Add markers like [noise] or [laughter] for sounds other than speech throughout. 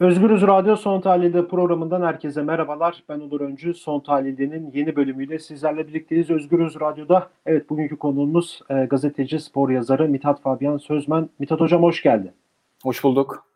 Özgürüz Radyo Son Tahlil'de programından herkese merhabalar. Ben Onur Öncü. Son Tahlil'de'nin yeni bölümüyle sizlerle birlikteyiz. Özgürüz Radyo'da. Evet bugünkü konuğumuz e, gazeteci, spor yazarı Mithat Fabian Sözmen. Mithat Hocam hoş geldin. Hoş bulduk.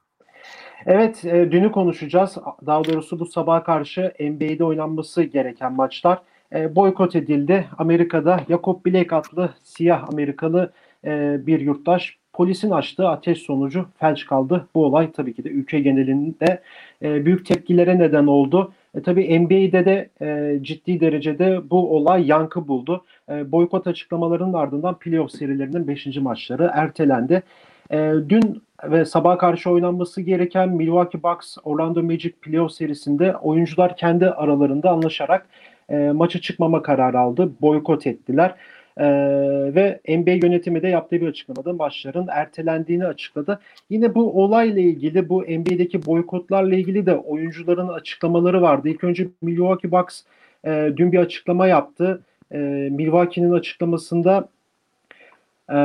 Evet e, dünü konuşacağız. Daha doğrusu bu sabaha karşı NBA'de oynanması gereken maçlar e, boykot edildi. Amerika'da Jacob Blake adlı siyah Amerikalı e, bir yurttaş polisin açtığı ateş sonucu felç kaldı. Bu olay tabii ki de ülke genelinde e, büyük tepkilere neden oldu. E, tabii NBA'de de e, ciddi derecede bu olay yankı buldu. E, boykot açıklamalarının ardından playoff serilerinin 5. maçları ertelendi. E, dün ve sabah karşı oynanması gereken Milwaukee Bucks Orlando Magic playoff serisinde oyuncular kendi aralarında anlaşarak e, maça çıkmama kararı aldı. Boykot ettiler. Ee, ve NBA yönetimi de yaptığı bir açıklamada maçların ertelendiğini açıkladı. Yine bu olayla ilgili bu NBA'deki boykotlarla ilgili de oyuncuların açıklamaları vardı. İlk önce Milwaukee Bucks e, dün bir açıklama yaptı. E, Milwaukee'nin açıklamasında e,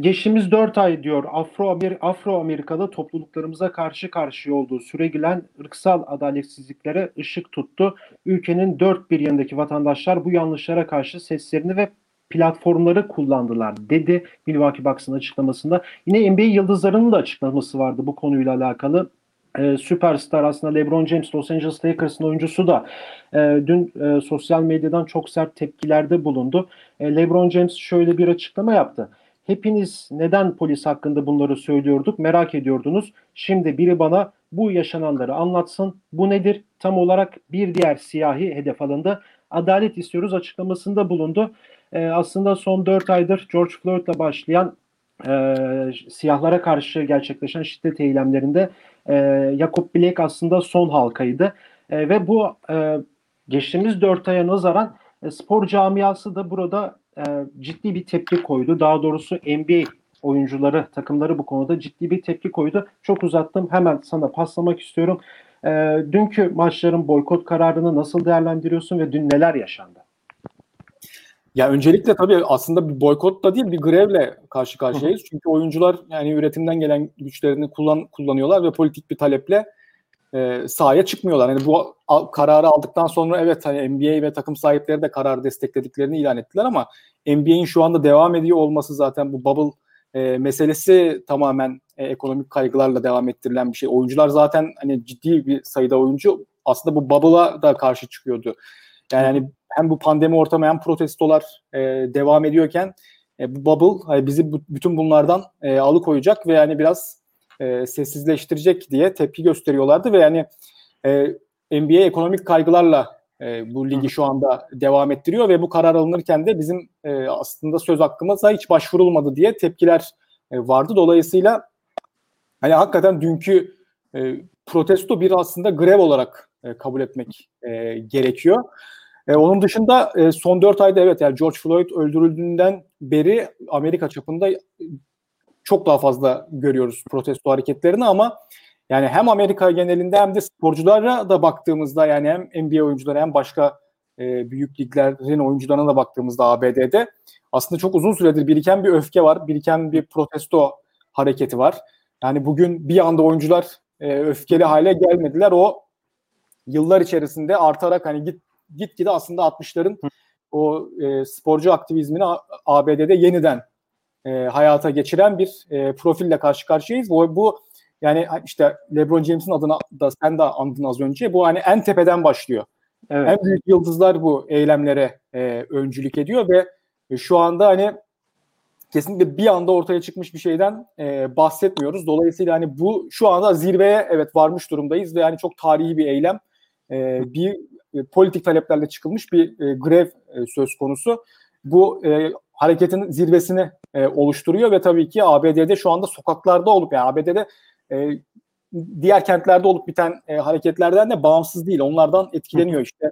geçtiğimiz 4 ay diyor Afro, Afro Amerikalı topluluklarımıza karşı karşıya olduğu süregelen ırksal adaletsizliklere ışık tuttu. Ülkenin dört bir yanındaki vatandaşlar bu yanlışlara karşı seslerini ve platformları kullandılar dedi Milwaukee Bucks'ın açıklamasında. Yine NBA yıldızlarının da açıklaması vardı bu konuyla alakalı. Ee, süperstar aslında LeBron James Los Angeles Lakers'ın oyuncusu da e, dün e, sosyal medyadan çok sert tepkilerde bulundu. E, LeBron James şöyle bir açıklama yaptı. Hepiniz neden polis hakkında bunları söylüyorduk merak ediyordunuz. Şimdi biri bana bu yaşananları anlatsın. Bu nedir? Tam olarak bir diğer siyahi hedef alındı. Adalet istiyoruz açıklamasında bulundu e, aslında son 4 aydır George Floyd'la başlayan e, siyahlara karşı gerçekleşen şiddet eylemlerinde e, Jacob Blake aslında son halkaydı. E, ve bu e, geçtiğimiz 4 aya nazaran e, spor camiası da burada e, ciddi bir tepki koydu. Daha doğrusu NBA oyuncuları, takımları bu konuda ciddi bir tepki koydu. Çok uzattım. Hemen sana paslamak istiyorum. E, dünkü maçların boykot kararını nasıl değerlendiriyorsun ve dün neler yaşandı? Ya öncelikle tabii aslında bir boykot da değil bir grevle karşı karşıyayız. Çünkü oyuncular yani üretimden gelen güçlerini kullan kullanıyorlar ve politik bir taleple e, sahaya çıkmıyorlar. Yani bu a, kararı aldıktan sonra evet hani NBA ve takım sahipleri de kararı desteklediklerini ilan ettiler ama NBA'in şu anda devam ediyor olması zaten bu bubble e, meselesi tamamen e, ekonomik kaygılarla devam ettirilen bir şey. Oyuncular zaten hani ciddi bir sayıda oyuncu aslında bu bubble'a da karşı çıkıyordu. Yani hani hem bu pandemi ortamı hem protestolar e, devam ediyorken e, bu bubble hani bizi bu, bütün bunlardan e, alıkoyacak ve yani biraz e, sessizleştirecek diye tepki gösteriyorlardı ve yani e, NBA ekonomik kaygılarla e, bu ligi şu anda devam ettiriyor ve bu karar alınırken de bizim e, aslında söz hakkımıza hiç başvurulmadı diye tepkiler e, vardı. Dolayısıyla hani hakikaten dünkü e, protesto bir aslında grev olarak e, kabul etmek e, gerekiyor. E, onun dışında e, son 4 ayda evet yani George Floyd öldürüldüğünden beri Amerika çapında çok daha fazla görüyoruz protesto hareketlerini ama yani hem Amerika genelinde hem de sporculara da baktığımızda yani hem NBA oyuncuları hem başka e, büyük liglerin oyuncularına da baktığımızda ABD'de aslında çok uzun süredir biriken bir öfke var, biriken bir protesto hareketi var. Yani bugün bir anda oyuncular e, öfkeli hale gelmediler. O yıllar içerisinde artarak hani git gitgide aslında 60'ların o e, sporcu aktivizmini ABD'de yeniden e, hayata geçiren bir e, profille karşı karşıyayız. Bu, bu yani işte LeBron James'in adına da sen de andın az önce. Bu hani en tepeden başlıyor. Evet. En büyük yıldızlar bu eylemlere e, öncülük ediyor ve şu anda hani kesinlikle bir anda ortaya çıkmış bir şeyden e, bahsetmiyoruz. Dolayısıyla hani bu şu anda zirveye evet varmış durumdayız ve yani çok tarihi bir eylem. E, bir e, politik taleplerle çıkılmış bir e, grev e, söz konusu. Bu e, hareketin zirvesini e, oluşturuyor ve tabii ki ABD'de şu anda sokaklarda olup yani ABD'de e, diğer kentlerde olup biten e, hareketlerden de bağımsız değil. Onlardan etkileniyor işte.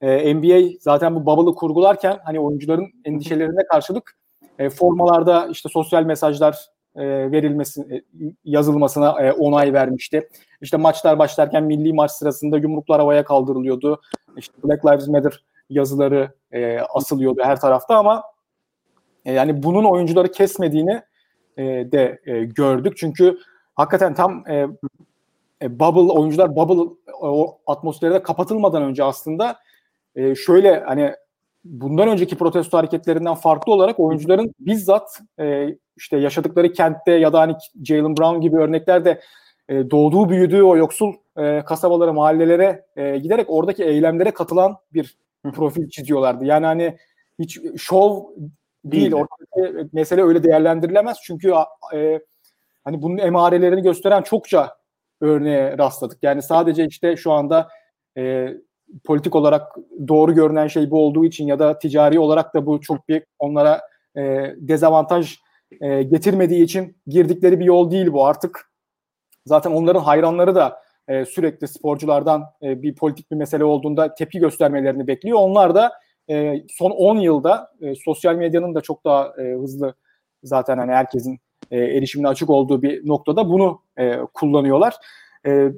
E, NBA zaten bu bubble'ı kurgularken hani oyuncuların endişelerine karşılık e, formalarda işte sosyal mesajlar e, verilmesi e, yazılmasına e, onay vermişti. İşte maçlar başlarken milli maç sırasında yumruklar havaya kaldırılıyordu. İşte Black Lives Matter yazıları e, asılıyordu her tarafta ama e, yani bunun oyuncuları kesmediğini e, de e, gördük. Çünkü hakikaten tam e, e, bubble oyuncular bubble o atmosferde kapatılmadan önce aslında e, şöyle hani bundan önceki protesto hareketlerinden farklı olarak oyuncuların bizzat e, işte yaşadıkları kentte ya da hani Jalen Brown gibi örneklerde e, doğduğu büyüdüğü o yoksul e, kasabalara, mahallelere e, giderek oradaki eylemlere katılan bir profil çiziyorlardı. Yani hani hiç şov değil. değil. Oradaki mesele öyle değerlendirilemez. Çünkü e, hani bunun emarelerini gösteren çokça örneğe rastladık. Yani sadece işte şu anda e, politik olarak doğru görünen şey bu olduğu için ya da ticari olarak da bu çok bir onlara e, dezavantaj e, getirmediği için girdikleri bir yol değil bu artık. Zaten onların hayranları da e, sürekli sporculardan e, bir politik bir mesele olduğunda tepki göstermelerini bekliyor. Onlar da e, son 10 yılda e, sosyal medyanın da çok daha e, hızlı zaten hani herkesin e, erişimine açık olduğu bir noktada bunu e, kullanıyorlar. E,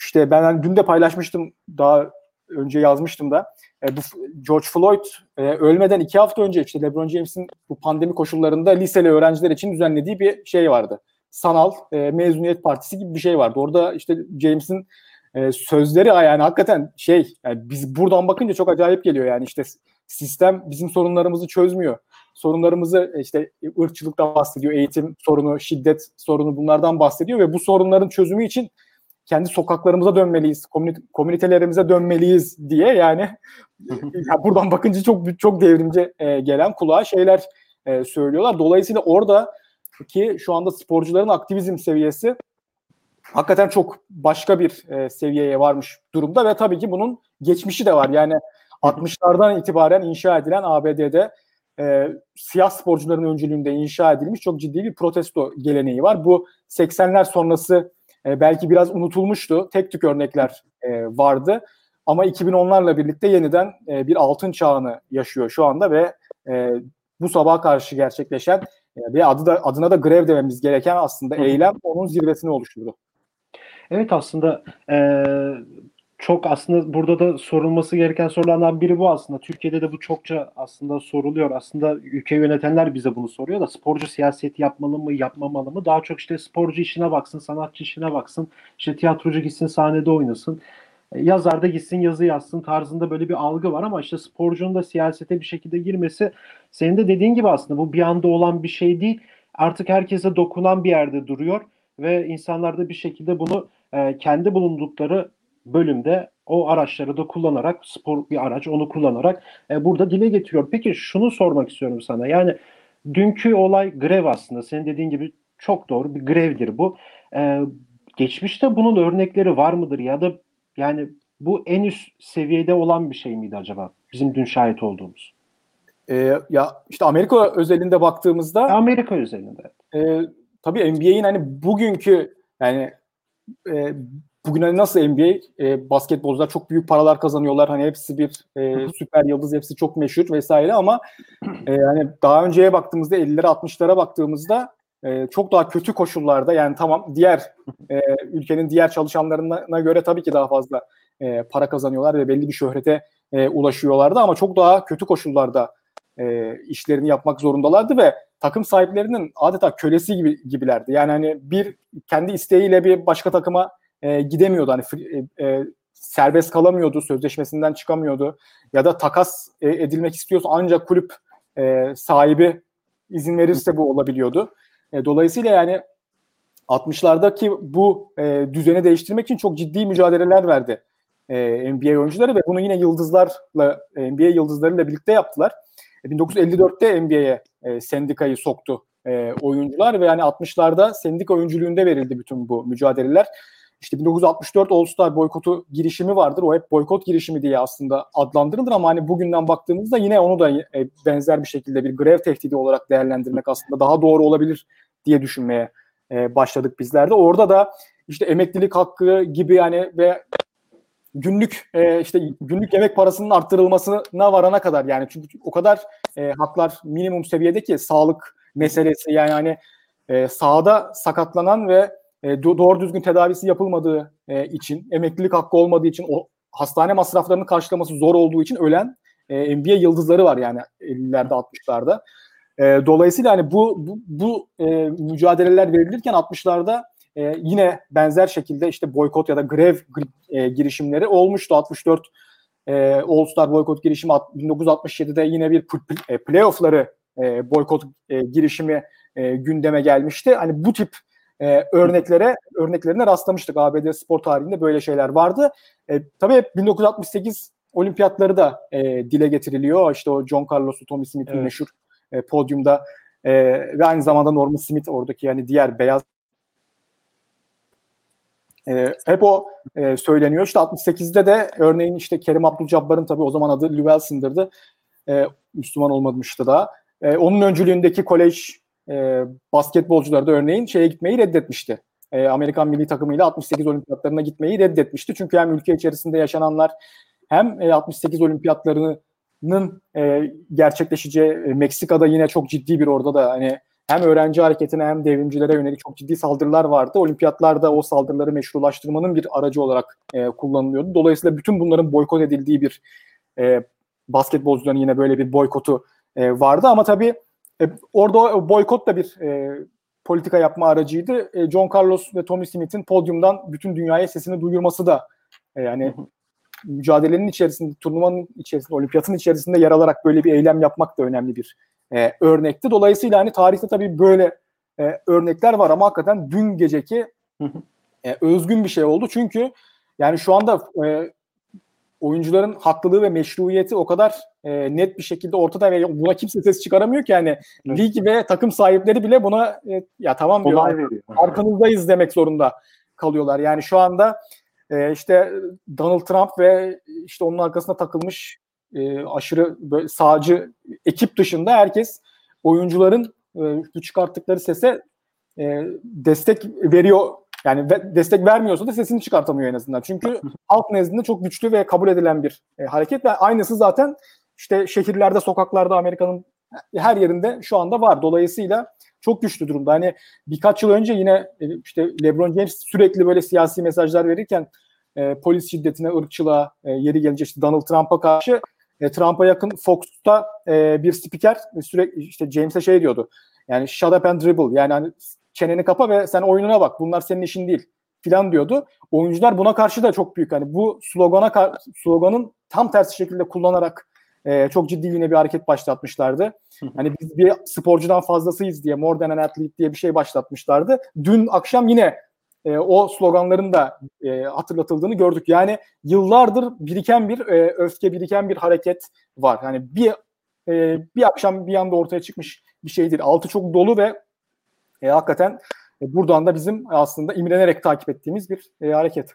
işte ben hani dün de paylaşmıştım daha önce yazmıştım da e, bu George Floyd e, ölmeden iki hafta önce işte LeBron James'in bu pandemi koşullarında liseli öğrenciler için düzenlediği bir şey vardı. Sanal e, mezuniyet partisi gibi bir şey vardı. Orada işte James'in e, sözleri yani hakikaten şey yani biz buradan bakınca çok acayip geliyor yani işte sistem bizim sorunlarımızı çözmüyor. Sorunlarımızı e, işte ırkçılıktan bahsediyor, eğitim sorunu, şiddet sorunu bunlardan bahsediyor ve bu sorunların çözümü için kendi sokaklarımıza dönmeliyiz, komünitelerimize dönmeliyiz diye yani, [laughs] yani buradan bakınca çok çok devrimci e, gelen kulağa şeyler e, söylüyorlar. Dolayısıyla orada ki şu anda sporcuların aktivizm seviyesi hakikaten çok başka bir e, seviyeye varmış durumda ve tabii ki bunun geçmişi de var. Yani 60'lardan itibaren inşa edilen ABD'de e, siyah sporcuların öncülüğünde inşa edilmiş çok ciddi bir protesto geleneği var. Bu 80'ler sonrası e, belki biraz unutulmuştu. Tek tük örnekler e, vardı. Ama 2010'larla birlikte yeniden e, bir altın çağını yaşıyor şu anda ve e, bu sabah karşı gerçekleşen e, ve adı da, adına da grev dememiz gereken aslında eylem onun zirvesini oluşturdu. Evet aslında e, çok aslında burada da sorulması gereken sorulardan biri bu aslında. Türkiye'de de bu çokça aslında soruluyor. Aslında ülke yönetenler bize bunu soruyor da sporcu siyaseti yapmalı mı, yapmamalı mı? Daha çok işte sporcu işine baksın, sanatçı işine baksın. İşte tiyatrocu gitsin sahnede oynasın. E, yazar da gitsin yazı yazsın tarzında böyle bir algı var ama işte sporcunun da siyasete bir şekilde girmesi senin de dediğin gibi aslında bu bir anda olan bir şey değil. Artık herkese dokunan bir yerde duruyor ve insanlar da bir şekilde bunu e, kendi bulundukları bölümde o araçları da kullanarak spor bir araç onu kullanarak e, burada dile getiriyor. Peki şunu sormak istiyorum sana. Yani dünkü olay grev aslında. Senin dediğin gibi çok doğru bir grevdir bu. E, geçmişte bunun örnekleri var mıdır ya da yani bu en üst seviyede olan bir şey miydi acaba? Bizim dün şahit olduğumuz. E, ya işte Amerika özelinde baktığımızda Amerika özelinde. E, tabii NBA'in hani bugünkü yani e, bugün hani nasıl NBA e, basketbolcular çok büyük paralar kazanıyorlar. Hani hepsi bir e, süper yıldız, hepsi çok meşhur vesaire ama [clears throat] e, hani daha önceye baktığımızda 50'lere 60'lara baktığımızda e, çok daha kötü koşullarda yani tamam diğer e, ülkenin diğer çalışanlarına göre tabii ki daha fazla e, para kazanıyorlar ve belli bir şöhrete e, ulaşıyorlardı ama çok daha kötü koşullarda e, işlerini yapmak zorundalardı ve takım sahiplerinin adeta kölesi gibi gibilerdi. Yani hani bir kendi isteğiyle bir başka takıma e, gidemiyordu. Hani e, e, serbest kalamıyordu, sözleşmesinden çıkamıyordu ya da takas e, edilmek istiyorsa ancak kulüp e, sahibi izin verirse bu olabiliyordu. E, dolayısıyla yani 60'lardaki bu e, düzeni değiştirmek için çok ciddi mücadeleler verdi e, NBA oyuncuları ve bunu yine yıldızlarla NBA yıldızlarıyla birlikte yaptılar. E, 1954'te NBA'ye e, sendikayı soktu e, oyuncular ve yani 60'larda sendika oyunculuğunda verildi bütün bu mücadeleler. İşte 1964 All Star boykotu girişimi vardır. O hep boykot girişimi diye aslında adlandırılır ama hani bugünden baktığımızda yine onu da e, benzer bir şekilde bir grev tehdidi olarak değerlendirmek aslında daha doğru olabilir diye düşünmeye e, başladık bizler de. Orada da işte emeklilik hakkı gibi yani ve günlük e, işte günlük yemek parasının arttırılmasına varana kadar yani çünkü o kadar haklar minimum seviyede ki sağlık meselesi yani hani e, sahada sakatlanan ve e, doğru düzgün tedavisi yapılmadığı e, için, emeklilik hakkı olmadığı için, o hastane masraflarını karşılaması zor olduğu için ölen e, NBA yıldızları var yani 50'lerde 60'larda. E, dolayısıyla hani bu bu, bu e, mücadeleler verilirken 60'larda e, yine benzer şekilde işte boykot ya da grev e, girişimleri olmuştu. 64 e, All Star boykot girişimi 1967'de yine bir e, playoff'ları e, boykot e, girişimi e, gündeme gelmişti. Hani bu tip e, örneklere örneklerine rastlamıştık. ABD spor tarihinde böyle şeyler vardı. E, tabii 1968 olimpiyatları da e, dile getiriliyor. İşte o John Carlos'u, Tommy Smith'in evet. meşhur e, podyumda e, ve aynı zamanda Norman Smith oradaki yani diğer beyaz e, hep o e, söyleniyor. İşte 68'de de örneğin işte Kerim Abdülcabbar'ın tabii o zaman adı Lou Wilson'dırdı. E, Müslüman olmamıştı da. E, onun öncülüğündeki kolej e, basketbolcuları da örneğin şeye gitmeyi reddetmişti. E, Amerikan milli takımıyla 68 olimpiyatlarına gitmeyi reddetmişti. Çünkü hem ülke içerisinde yaşananlar hem e, 68 olimpiyatlarının e, gerçekleşeceği e, Meksika'da yine çok ciddi bir orada da hani hem öğrenci hareketine hem devrimcilere yönelik çok ciddi saldırılar vardı. Olimpiyatlarda o saldırıları meşrulaştırmanın bir aracı olarak e, kullanılıyordu. Dolayısıyla bütün bunların boykot edildiği bir e, basketbolcuların yine böyle bir boykotu e, vardı ama tabii e, orada boykot da bir e, politika yapma aracıydı. E, John Carlos ve Tommy Smith'in podyumdan bütün dünyaya sesini duyurması da e, yani mücadelenin içerisinde, turnuvanın içerisinde, olimpiyatın içerisinde yer alarak böyle bir eylem yapmak da önemli bir e, örnekti. Dolayısıyla hani tarihte tabii böyle e, örnekler var ama hakikaten dün geceki e, özgün bir şey oldu. Çünkü yani şu anda e, oyuncuların haklılığı ve meşruiyeti o kadar e, net bir şekilde ortada ve buna kimse ses çıkaramıyor ki yani evet. lig ve takım sahipleri bile buna e, ya tamam diyor arkanızdayız demek zorunda kalıyorlar. Yani şu anda e, işte Donald Trump ve işte onun arkasına takılmış e, aşırı böyle sağcı ekip dışında herkes oyuncuların e, çıkarttıkları sese e, destek veriyor yani destek vermiyorsa da sesini çıkartamıyor en azından. Çünkü [laughs] halk nezdinde çok güçlü ve kabul edilen bir e, hareket ve aynısı zaten işte şehirlerde, sokaklarda Amerika'nın her yerinde şu anda var. Dolayısıyla çok güçlü durumda. Hani birkaç yıl önce yine e, işte LeBron James sürekli böyle siyasi mesajlar verirken e, polis şiddetine, ırkçılığa e, yeri gelince işte Donald Trump'a karşı e, Trump'a yakın Fox'ta e, bir spiker sürekli işte James'e şey diyordu. Yani shut up and dribble. Yani hani çeneni kapa ve sen oyununa bak. Bunlar senin işin değil filan diyordu. Oyuncular buna karşı da çok büyük hani bu slogana sloganın tam tersi şekilde kullanarak e, çok ciddi yine bir hareket başlatmışlardı. Hani biz bir sporcudan fazlasıyız diye more than an athlete diye bir şey başlatmışlardı. Dün akşam yine e, o sloganların da e, hatırlatıldığını gördük. Yani yıllardır biriken bir e, öfke, biriken bir hareket var. Yani bir e, bir akşam bir anda ortaya çıkmış bir şey değil. Altı çok dolu ve e, hakikaten e, buradan da bizim aslında imrenerek takip ettiğimiz bir e, hareket.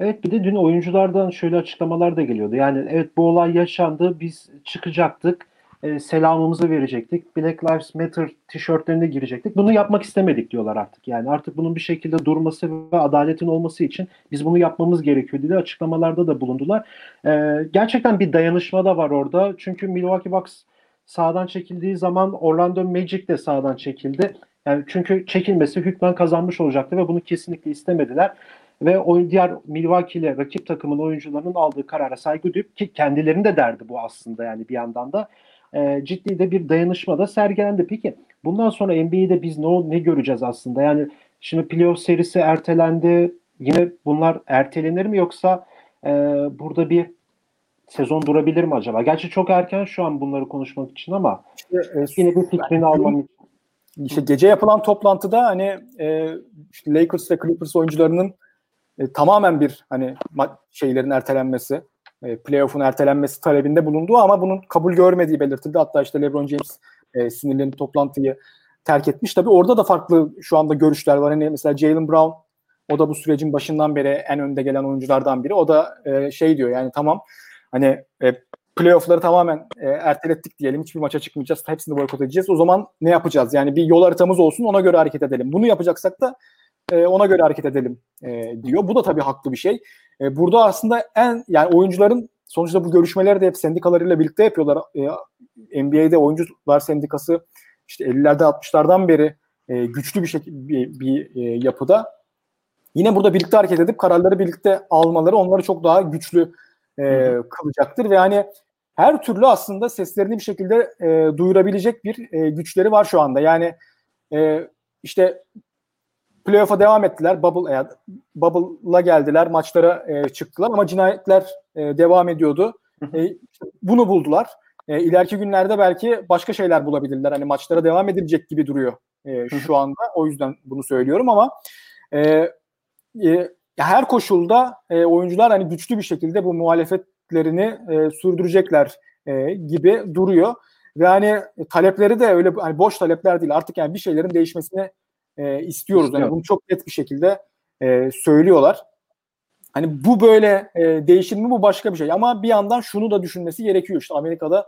Evet bir de dün oyunculardan şöyle açıklamalar da geliyordu. Yani evet bu olay yaşandı biz çıkacaktık e, selamımızı verecektik. Black Lives Matter tişörtlerine girecektik. Bunu yapmak istemedik diyorlar artık. Yani artık bunun bir şekilde durması ve adaletin olması için biz bunu yapmamız gerekiyor diye açıklamalarda da bulundular. E, gerçekten bir dayanışma da var orada. Çünkü Milwaukee Bucks sağdan çekildiği zaman Orlando Magic de sağdan çekildi. Yani çünkü çekilmesi hükmen kazanmış olacaktı ve bunu kesinlikle istemediler ve oyun diğer Milwaukee ile rakip takımın oyuncularının aldığı karara saygı duyup ki kendilerinin de derdi bu aslında yani bir yandan da e, ciddi de bir dayanışma da sergilendi. Peki bundan sonra NBA'de biz ne, ne göreceğiz aslında? Yani şimdi playoff serisi ertelendi. Yine bunlar ertelenir mi yoksa e, burada bir sezon durabilir mi acaba? Gerçi çok erken şu an bunları konuşmak için ama işte, e, yine bir fikrini almam için. İşte gece yapılan toplantıda hani e, işte Lakers ve Clippers oyuncularının e, tamamen bir hani şeylerin ertelenmesi, e, playoff'un ertelenmesi talebinde bulunduğu ama bunun kabul görmediği belirtildi. Hatta işte LeBron James e, sinirlenip toplantıyı terk etmiş. Tabii orada da farklı şu anda görüşler var. Hani mesela Jalen Brown o da bu sürecin başından beri en önde gelen oyunculardan biri. O da e, şey diyor yani tamam hani e, playoff'ları tamamen e, ertelettik diyelim. Hiçbir maça çıkmayacağız. Hepsini boykot edeceğiz. O zaman ne yapacağız? Yani bir yol haritamız olsun ona göre hareket edelim. Bunu yapacaksak da e, ona göre hareket edelim e, diyor. Bu da tabii haklı bir şey. E, burada aslında en yani oyuncuların sonuçta bu görüşmeleri de hep sendikalarıyla birlikte yapıyorlar. E, NBA'de oyuncular sendikası işte 50'lerde 60'lardan beri e, güçlü bir şekilde bir, bir e, yapıda. Yine burada birlikte hareket edip kararları birlikte almaları onları çok daha güçlü e, kılacaktır ve yani her türlü aslında seslerini bir şekilde e, duyurabilecek bir e, güçleri var şu anda. Yani e, işte playoff'a devam ettiler. Bubble e, Bubble'la geldiler, maçlara e, çıktılar ama cinayetler e, devam ediyordu. E, bunu buldular. E, ileriki günlerde belki başka şeyler bulabilirler. Hani maçlara devam edilecek gibi duruyor e, şu anda. O yüzden bunu söylüyorum ama e, e, her koşulda e, oyuncular hani güçlü bir şekilde bu muhalefetlerini e, sürdürecekler e, gibi duruyor. Ve hani talepleri de öyle hani boş talepler değil. Artık yani bir şeylerin değişmesini e, istiyoruz. Yani bunu çok net bir şekilde e, söylüyorlar. Hani bu böyle e, değişir mi bu başka bir şey. Ama bir yandan şunu da düşünmesi gerekiyor. İşte Amerika'da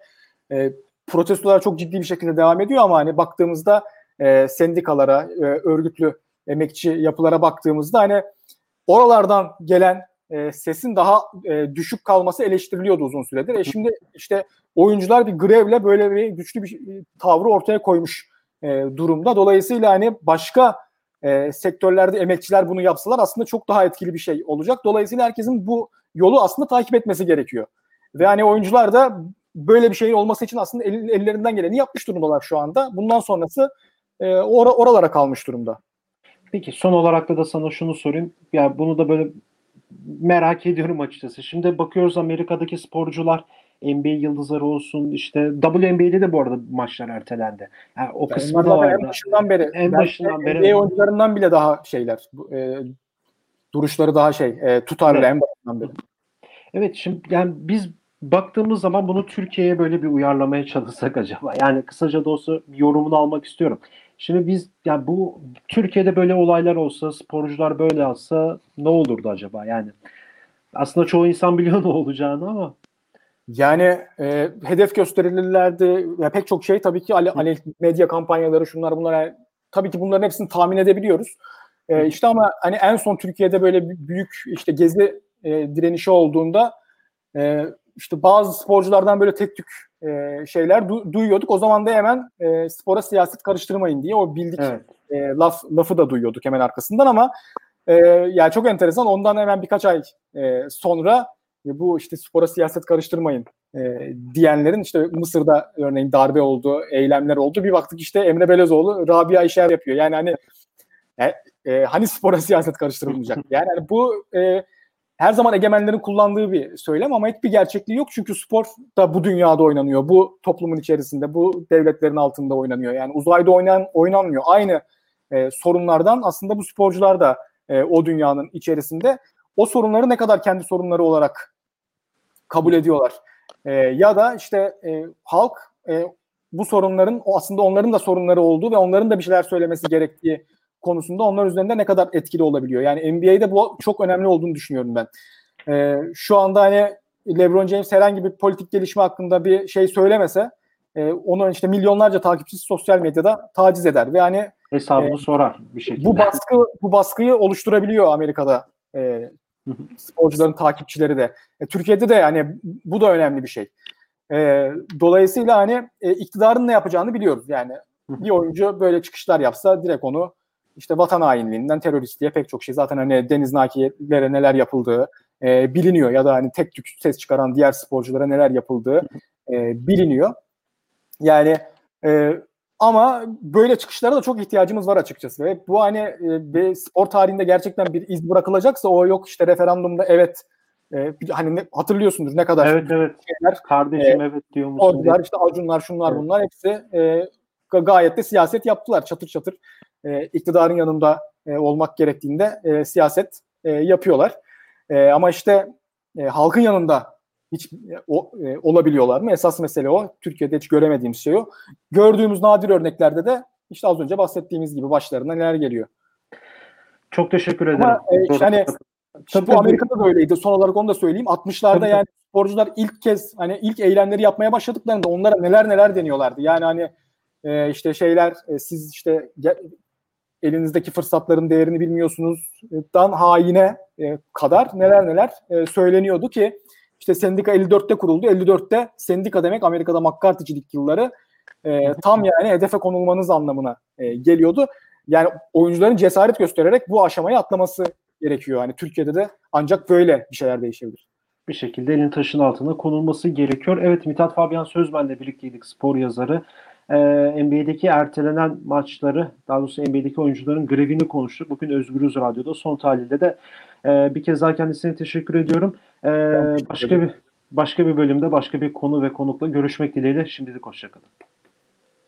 e, protestolar çok ciddi bir şekilde devam ediyor ama hani baktığımızda e, sendikalara, e, örgütlü emekçi yapılara baktığımızda hani oralardan gelen e, sesin daha e, düşük kalması eleştiriliyordu uzun süredir. E şimdi işte oyuncular bir grevle böyle bir güçlü bir tavrı ortaya koymuş e, durumda. Dolayısıyla hani başka e, sektörlerde emekçiler bunu yapsalar aslında çok daha etkili bir şey olacak. Dolayısıyla herkesin bu yolu aslında takip etmesi gerekiyor. Ve hani oyuncular da böyle bir şeyin olması için aslında el, ellerinden geleni yapmış durumdalar şu anda. Bundan sonrası e, or oralara kalmış durumda. Peki son olarak da, da sana şunu sorayım. Ya yani bunu da böyle merak [laughs] ediyorum açıkçası. Şimdi bakıyoruz Amerika'daki sporcular NBA yıldızları olsun işte WNBA'de de bu arada maçlar ertelendi. Yani o kısmı da vardı. En başından beri. En başından beri. NBA oyuncularından bile daha şeyler. E, duruşları daha şey e, tutarlı evet. en başından beri. Evet şimdi yani biz baktığımız zaman bunu Türkiye'ye böyle bir uyarlamaya çalışsak acaba? Yani kısaca da olsa bir yorumunu almak istiyorum. Şimdi biz yani bu Türkiye'de böyle olaylar olsa, sporcular böyle alsa ne olurdu acaba? Yani aslında çoğu insan biliyor [laughs] ne olacağını ama yani e, hedef gösterilirlerdi. Ya pek çok şey tabii ki ale, ale medya kampanyaları şunlar bunlar yani, tabii ki bunların hepsini tahmin edebiliyoruz. E, işte ama hani en son Türkiye'de böyle büyük işte gezi e, direnişi olduğunda e, işte bazı sporculardan böyle tek tük e, şeyler du- duyuyorduk. O zaman da hemen e, spora siyaset karıştırmayın diye o bildik evet. e, laf lafı da duyuyorduk hemen arkasından ama e, yani çok enteresan ondan hemen birkaç ay e, sonra bu işte spora siyaset karıştırmayın e, diyenlerin işte Mısır'da örneğin darbe oldu, eylemler oldu. Bir baktık işte Emre Belezoğlu Rabia işler yapıyor. Yani hani e, e, hani spora siyaset karıştırılmayacak. Yani hani bu e, her zaman egemenlerin kullandığı bir söylem ama hiçbir gerçekliği yok. Çünkü spor da bu dünyada oynanıyor. Bu toplumun içerisinde, bu devletlerin altında oynanıyor. Yani uzayda oynayan oynanmıyor. Aynı e, sorunlardan aslında bu sporcular da e, o dünyanın içerisinde. O sorunları ne kadar kendi sorunları olarak kabul ediyorlar. E, ya da işte e, halk e, bu sorunların o aslında onların da sorunları olduğu ve onların da bir şeyler söylemesi gerektiği konusunda onlar üzerinde ne kadar etkili olabiliyor. Yani NBA'de bu çok önemli olduğunu düşünüyorum ben. E, şu anda hani LeBron James herhangi bir politik gelişme hakkında bir şey söylemese e, onu işte milyonlarca takipçisi sosyal medyada taciz eder ve hani hesabını e, sorar bir şekilde. Bu baskı bu baskıyı oluşturabiliyor Amerika'da e, sporcuların takipçileri de. E, Türkiye'de de yani bu da önemli bir şey. E, dolayısıyla hani e, iktidarın ne yapacağını biliyoruz. Yani bir oyuncu böyle çıkışlar yapsa direkt onu işte vatan hainliğinden teröristliğe pek çok şey zaten hani Deniz Nakilere neler yapıldığı e, biliniyor ya da hani tek tük ses çıkaran diğer sporculara neler yapıldığı e, biliniyor. Yani e, ama böyle çıkışlara da çok ihtiyacımız var açıkçası. Ve bu hani e, bir spor tarihinde gerçekten bir iz bırakılacaksa o yok işte referandumda evet e, hani ne, hatırlıyorsundur ne kadar evet evet şeyler, kardeşim e, evet diyor musun? Ordular işte acunlar şunlar evet. bunlar hepsi e, gayet de siyaset yaptılar çatır çatır e, iktidarın yanında e, olmak gerektiğinde e, siyaset e, yapıyorlar. E, ama işte e, halkın yanında hiç e, o, e, olabiliyorlar mı? Esas mesele o. Türkiye'de hiç göremediğimiz şey o. Gördüğümüz nadir örneklerde de işte az önce bahsettiğimiz gibi başlarına neler geliyor. Çok teşekkür ederim. Ama e, işte hani Tabii, bu Amerika'da da öyleydi. Son olarak onu da söyleyeyim. 60'larda tabii, yani sporcular ilk kez hani ilk eylemleri yapmaya başladıklarında onlara neler neler deniyorlardı. Yani hani e, işte şeyler e, siz işte elinizdeki fırsatların değerini bilmiyorsunuz dan haine e, kadar neler neler e, söyleniyordu ki işte sendika 54'te kuruldu. 54'te sendika demek Amerika'da McCarthy'cilik yılları e, tam yani hedefe konulmanız anlamına e, geliyordu. Yani oyuncuların cesaret göstererek bu aşamayı atlaması gerekiyor. Yani Türkiye'de de ancak böyle bir şeyler değişebilir. Bir şekilde elin taşın altına konulması gerekiyor. Evet Mithat Fabian Sözmen'le birlikteydik spor yazarı. E, NBA'deki ertelenen maçları, daha doğrusu NBA'deki oyuncuların grevini konuştuk. Bugün Özgürüz Radyo'da son tahlilde de e, bir kez daha kendisine teşekkür ediyorum. E, başka bir başka bir bölümde başka bir konu ve konukla görüşmek dileğiyle. Şimdilik hoşçakalın.